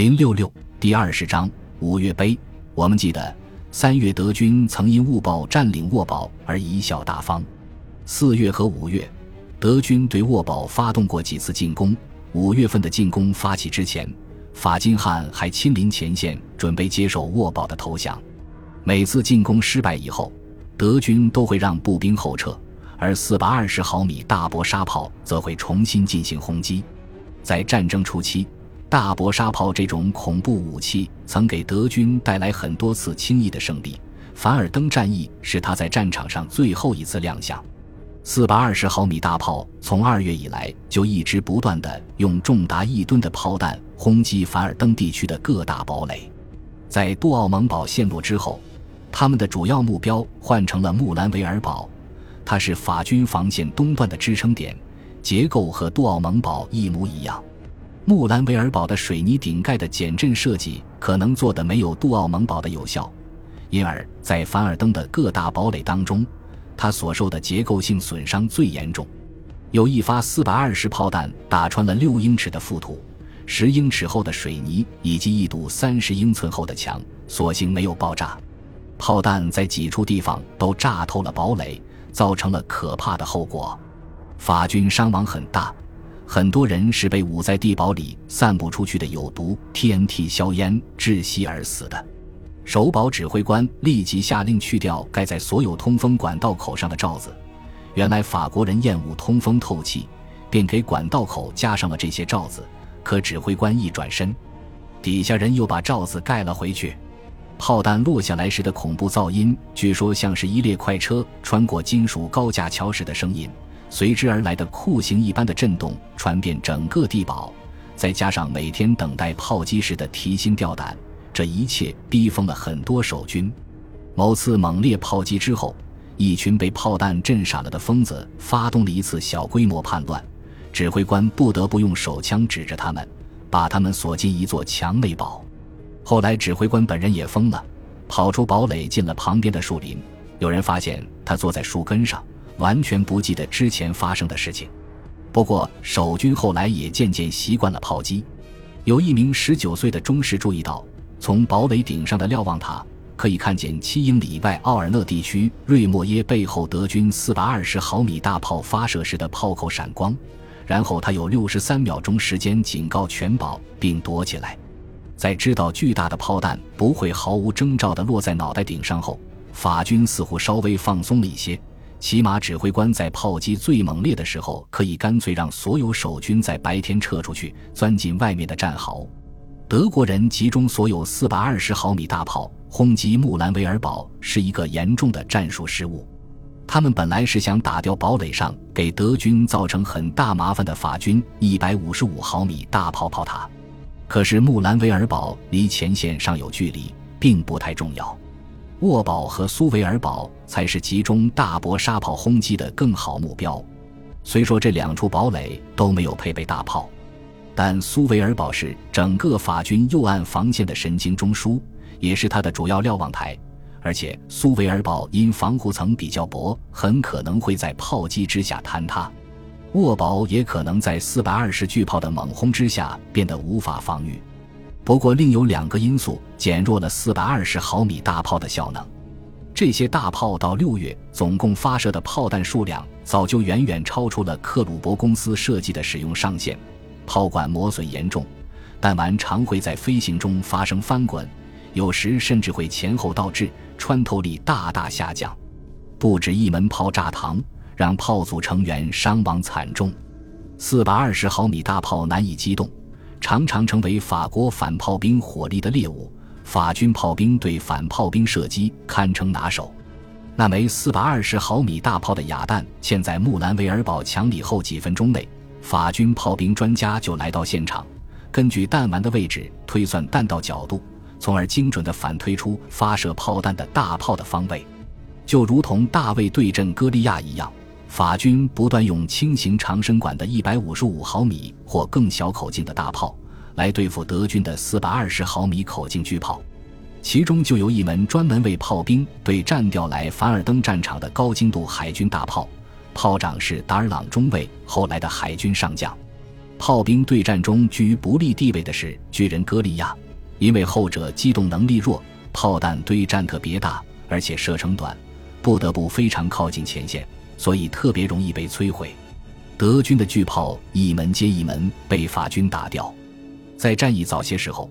零六六第二十章五月碑。我们记得三月德军曾因误报占领沃堡而贻笑大方。四月和五月，德军对沃堡发动过几次进攻。五月份的进攻发起之前，法金汉还亲临前线，准备接受沃堡的投降。每次进攻失败以后，德军都会让步兵后撤，而四百二十毫米大搏沙炮则会重新进行轰击。在战争初期。大搏沙炮这种恐怖武器曾给德军带来很多次轻易的胜利。凡尔登战役是他在战场上最后一次亮相。四百二十毫米大炮从二月以来就一直不断的用重达一吨的炮弹轰击凡尔登地区的各大堡垒。在杜奥蒙堡陷落之后，他们的主要目标换成了木兰维尔堡，它是法军防线东段的支撑点，结构和杜奥蒙堡一模一样。木兰维尔堡的水泥顶盖的减震设计可能做的没有杜奥蒙堡的有效，因而，在凡尔登的各大堡垒当中，它所受的结构性损伤最严重。有一发四百二十炮弹打穿了六英尺的覆土、十英尺厚的水泥以及一堵三十英寸厚的墙，所幸没有爆炸。炮弹在几处地方都炸透了堡垒，造成了可怕的后果，法军伤亡很大。很多人是被捂在地堡里散布出去的有毒 TNT 硝烟窒息而死的。守堡指挥官立即下令去掉盖在所有通风管道口上的罩子。原来法国人厌恶通风透气，便给管道口加上了这些罩子。可指挥官一转身，底下人又把罩子盖了回去。炮弹落下来时的恐怖噪音，据说像是一列快车穿过金属高架桥时的声音。随之而来的酷刑一般的震动传遍整个地堡，再加上每天等待炮击时的提心吊胆，这一切逼疯了很多守军。某次猛烈炮击之后，一群被炮弹震傻了的疯子发动了一次小规模叛乱，指挥官不得不用手枪指着他们，把他们锁进一座墙内堡。后来指挥官本人也疯了，跑出堡垒，进了旁边的树林。有人发现他坐在树根上。完全不记得之前发生的事情。不过守军后来也渐渐习惯了炮击。有一名十九岁的中士注意到，从堡垒顶上的瞭望塔可以看见七英里外奥尔勒地区瑞莫耶背后德军四百二十毫米大炮发射时的炮口闪光。然后他有六十三秒钟时间警告全堡并躲起来。在知道巨大的炮弹不会毫无征兆地落在脑袋顶上后，法军似乎稍微放松了一些。起码指挥官在炮击最猛烈的时候，可以干脆让所有守军在白天撤出去，钻进外面的战壕。德国人集中所有四百二十毫米大炮轰击木兰维尔堡，是一个严重的战术失误。他们本来是想打掉堡垒上给德军造成很大麻烦的法军一百五十五毫米大炮炮塔，可是木兰维尔堡离前线尚有距离，并不太重要。沃堡和苏维尔堡才是集中大搏沙炮轰击的更好目标。虽说这两处堡垒都没有配备大炮，但苏维尔堡是整个法军右岸防线的神经中枢，也是它的主要瞭望台。而且苏维尔堡因防护层比较薄，很可能会在炮击之下坍塌。沃堡也可能在四百二十巨炮的猛轰之下变得无法防御。不过，另有两个因素减弱了四百二十毫米大炮的效能。这些大炮到六月总共发射的炮弹数量早就远远超出了克鲁伯公司设计的使用上限。炮管磨损严重，弹丸常会在飞行中发生翻滚，有时甚至会前后倒置，穿透力大大下降。不止一门炮炸膛，让炮组成员伤亡惨重。四百二十毫米大炮难以机动。常常成为法国反炮兵火力的猎物，法军炮兵对反炮兵射击堪称拿手。那枚四百二十毫米大炮的哑弹嵌在木兰维尔堡墙里后，几分钟内，法军炮兵专家就来到现场，根据弹丸的位置推算弹道角度，从而精准地反推出发射炮弹的大炮的方位，就如同大卫对阵歌利亚一样。法军不断用轻型长身管的155毫米或更小口径的大炮来对付德军的420毫米口径巨炮，其中就有一门专门为炮兵对战调来凡尔登战场的高精度海军大炮，炮长是达尔朗中尉，后来的海军上将。炮兵对战中居于不利地位的是巨人戈利亚，因为后者机动能力弱，炮弹堆战特别大，而且射程短，不得不非常靠近前线，所以特别容易被摧毁。德军的巨炮一门接一门被法军打掉。在战役早些时候，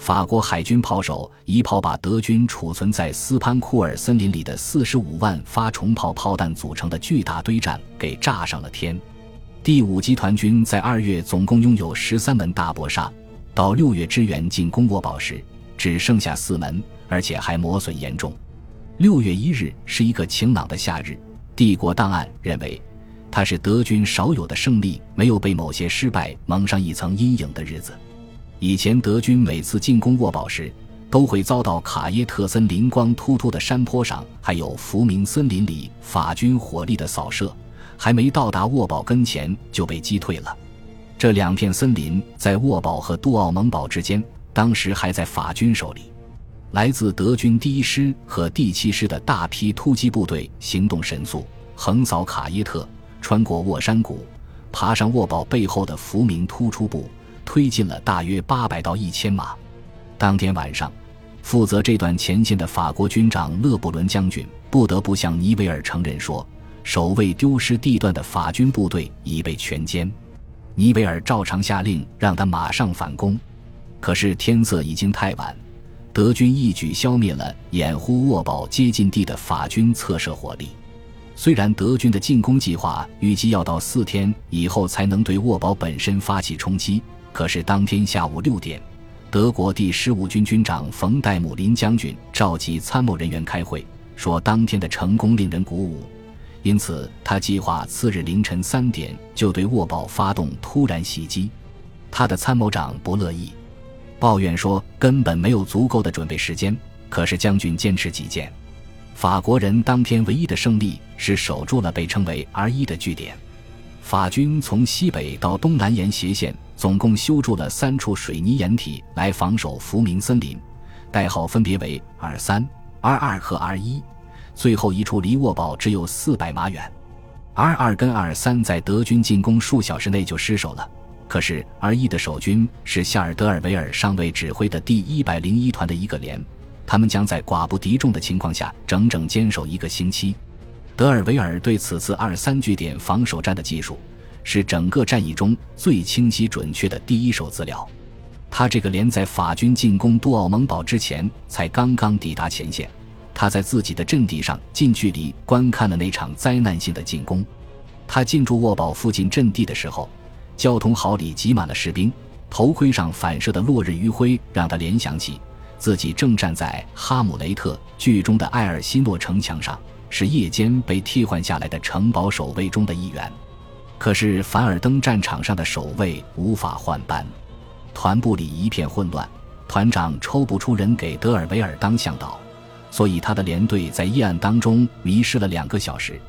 法国海军炮手一炮把德军储存在斯潘库尔森林里的四十五万发重炮炮弹组成的巨大堆栈给炸上了天。第五集团军在二月总共拥有十三门大搏杀，到六月支援进攻沃堡时，只剩下四门，而且还磨损严重。六月一日是一个晴朗的夏日，帝国档案认为，它是德军少有的胜利没有被某些失败蒙上一层阴影的日子。以前德军每次进攻沃堡时，都会遭到卡耶特森林光秃秃的山坡上，还有福明森林里法军火力的扫射。还没到达沃堡跟前就被击退了。这两片森林在沃堡和杜奥蒙堡之间，当时还在法军手里。来自德军第一师和第七师的大批突击部队行动神速，横扫卡耶特，穿过沃山谷，爬上沃堡背后的福明突出部，推进了大约八百到一千码。当天晚上，负责这段前线的法国军长勒布伦将军不得不向尼维尔承认说。守卫丢失地段的法军部队已被全歼，尼维尔照常下令让他马上反攻。可是天色已经太晚，德军一举消灭了掩护沃堡接近地的法军侧射火力。虽然德军的进攻计划预计要到四天以后才能对沃堡本身发起冲击，可是当天下午六点，德国第十五军军长冯戴姆林将军召集参谋人员开会，说当天的成功令人鼓舞。因此，他计划次日凌晨三点就对沃堡发动突然袭击。他的参谋长不乐意，抱怨说根本没有足够的准备时间。可是将军坚持己见。法国人当天唯一的胜利是守住了被称为 R 一的据点。法军从西北到东南沿斜线总共修筑了三处水泥掩体来防守福明森林，代号分别为 R 三、R 二和 R 一。最后一处离沃堡只有四百码远，R 二跟 R 三在德军进攻数小时内就失守了。可是 R 一的守军是夏尔德尔维尔上尉指挥的第一百零一团的一个连，他们将在寡不敌众的情况下整整坚守一个星期。德尔维尔对此次二三据点防守战的技术，是整个战役中最清晰准确的第一手资料。他这个连在法军进攻杜奥蒙堡之前才刚刚抵达前线。他在自己的阵地上近距离观看了那场灾难性的进攻。他进驻沃堡附近阵地的时候，交通壕里挤满了士兵，头盔上反射的落日余晖让他联想起自己正站在《哈姆雷特》剧中的艾尔西诺城墙上，是夜间被替换下来的城堡守卫中的一员。可是凡尔登战场上的守卫无法换班，团部里一片混乱，团长抽不出人给德尔维尔当向导。所以，他的连队在夜暗当中迷失了两个小时，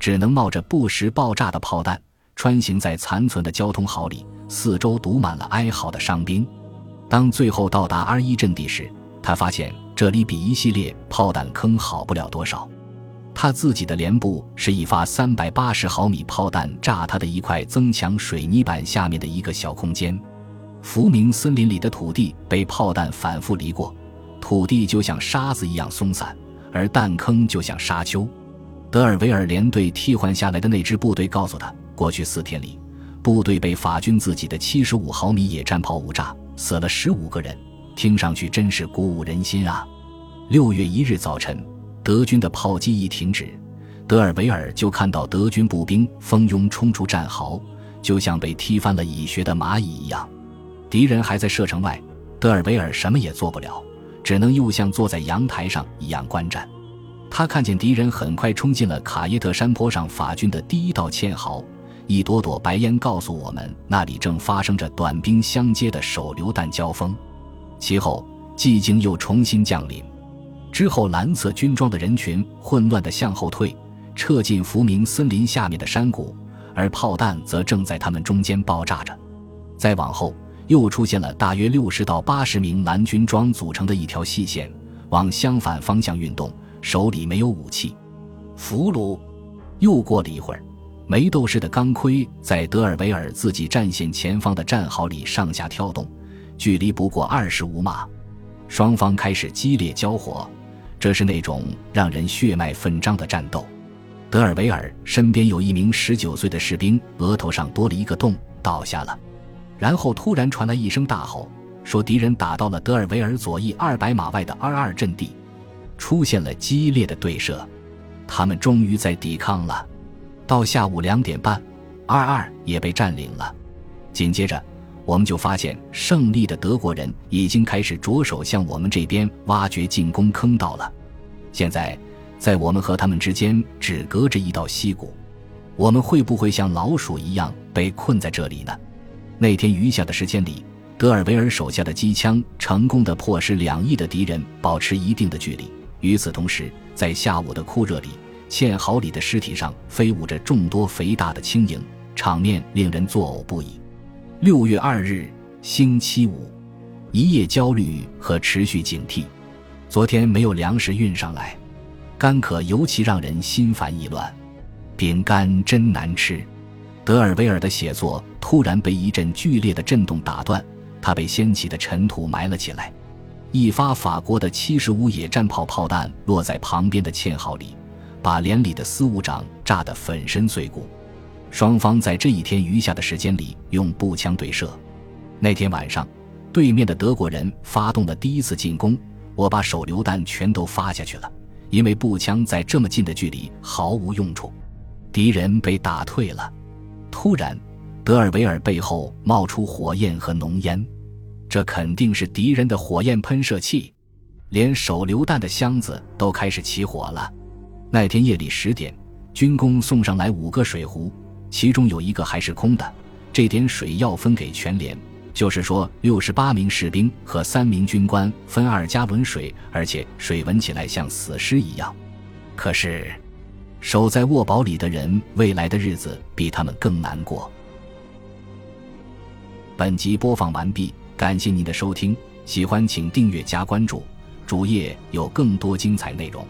只能冒着不时爆炸的炮弹，穿行在残存的交通壕里，四周堵满了哀嚎的伤兵。当最后到达 R 一阵地时，他发现这里比一系列炮弹坑好不了多少。他自己的连部是一发三百八十毫米炮弹炸他的一块增强水泥板下面的一个小空间。福明森林里的土地被炮弹反复犁过。土地就像沙子一样松散，而弹坑就像沙丘。德尔维尔连队替换下来的那支部队告诉他，过去四天里，部队被法军自己的七十五毫米野战炮误炸，死了十五个人。听上去真是鼓舞人心啊！六月一日早晨，德军的炮击一停止，德尔维尔就看到德军步兵蜂拥冲出战壕，就像被踢翻了蚁穴的蚂蚁一样。敌人还在射程外，德尔维尔什么也做不了。只能又像坐在阳台上一样观战。他看见敌人很快冲进了卡耶特山坡上法军的第一道堑壕，一朵朵白烟告诉我们，那里正发生着短兵相接的手榴弹交锋。其后，寂静又重新降临。之后，蓝色军装的人群混乱地向后退，撤进福明森林下面的山谷，而炮弹则正在他们中间爆炸着。再往后。又出现了大约六十到八十名蓝军装组成的一条细线，往相反方向运动，手里没有武器。俘虏。又过了一会儿，梅斗士的钢盔在德尔维尔自己战线前方的战壕里上下跳动，距离不过二十五码。双方开始激烈交火，这是那种让人血脉奋张的战斗。德尔维尔身边有一名十九岁的士兵，额头上多了一个洞，倒下了。然后突然传来一声大吼，说敌人打到了德尔维尔左翼二百码外的二二阵地，出现了激烈的对射，他们终于在抵抗了。到下午两点半，二二也被占领了。紧接着，我们就发现胜利的德国人已经开始着手向我们这边挖掘进攻坑道了。现在，在我们和他们之间只隔着一道溪谷，我们会不会像老鼠一样被困在这里呢？那天余下的时间里，德尔维尔手下的机枪成功的迫使两翼的敌人保持一定的距离。与此同时，在下午的酷热里。堑壕里的尸体上飞舞着众多肥大的轻蝇，场面令人作呕不已。六月二日，星期五，一夜焦虑和持续警惕。昨天没有粮食运上来，干渴尤其让人心烦意乱。饼干真难吃。德尔维尔的写作突然被一阵剧烈的震动打断，他被掀起的尘土埋了起来。一发法国的七十五野战炮炮弹落在旁边的堑壕里。把连里的司务长炸得粉身碎骨。双方在这一天余下的时间里用步枪对射。那天晚上，对面的德国人发动了第一次进攻，我把手榴弹全都发下去了，因为步枪在这么近的距离毫无用处。敌人被打退了。突然，德尔维尔背后冒出火焰和浓烟，这肯定是敌人的火焰喷射器，连手榴弹的箱子都开始起火了。那天夜里十点，军工送上来五个水壶，其中有一个还是空的。这点水要分给全连，就是说六十八名士兵和三名军官分二加仑水，而且水闻起来像死尸一样。可是，守在卧堡里的人，未来的日子比他们更难过。本集播放完毕，感谢您的收听，喜欢请订阅加关注，主页有更多精彩内容。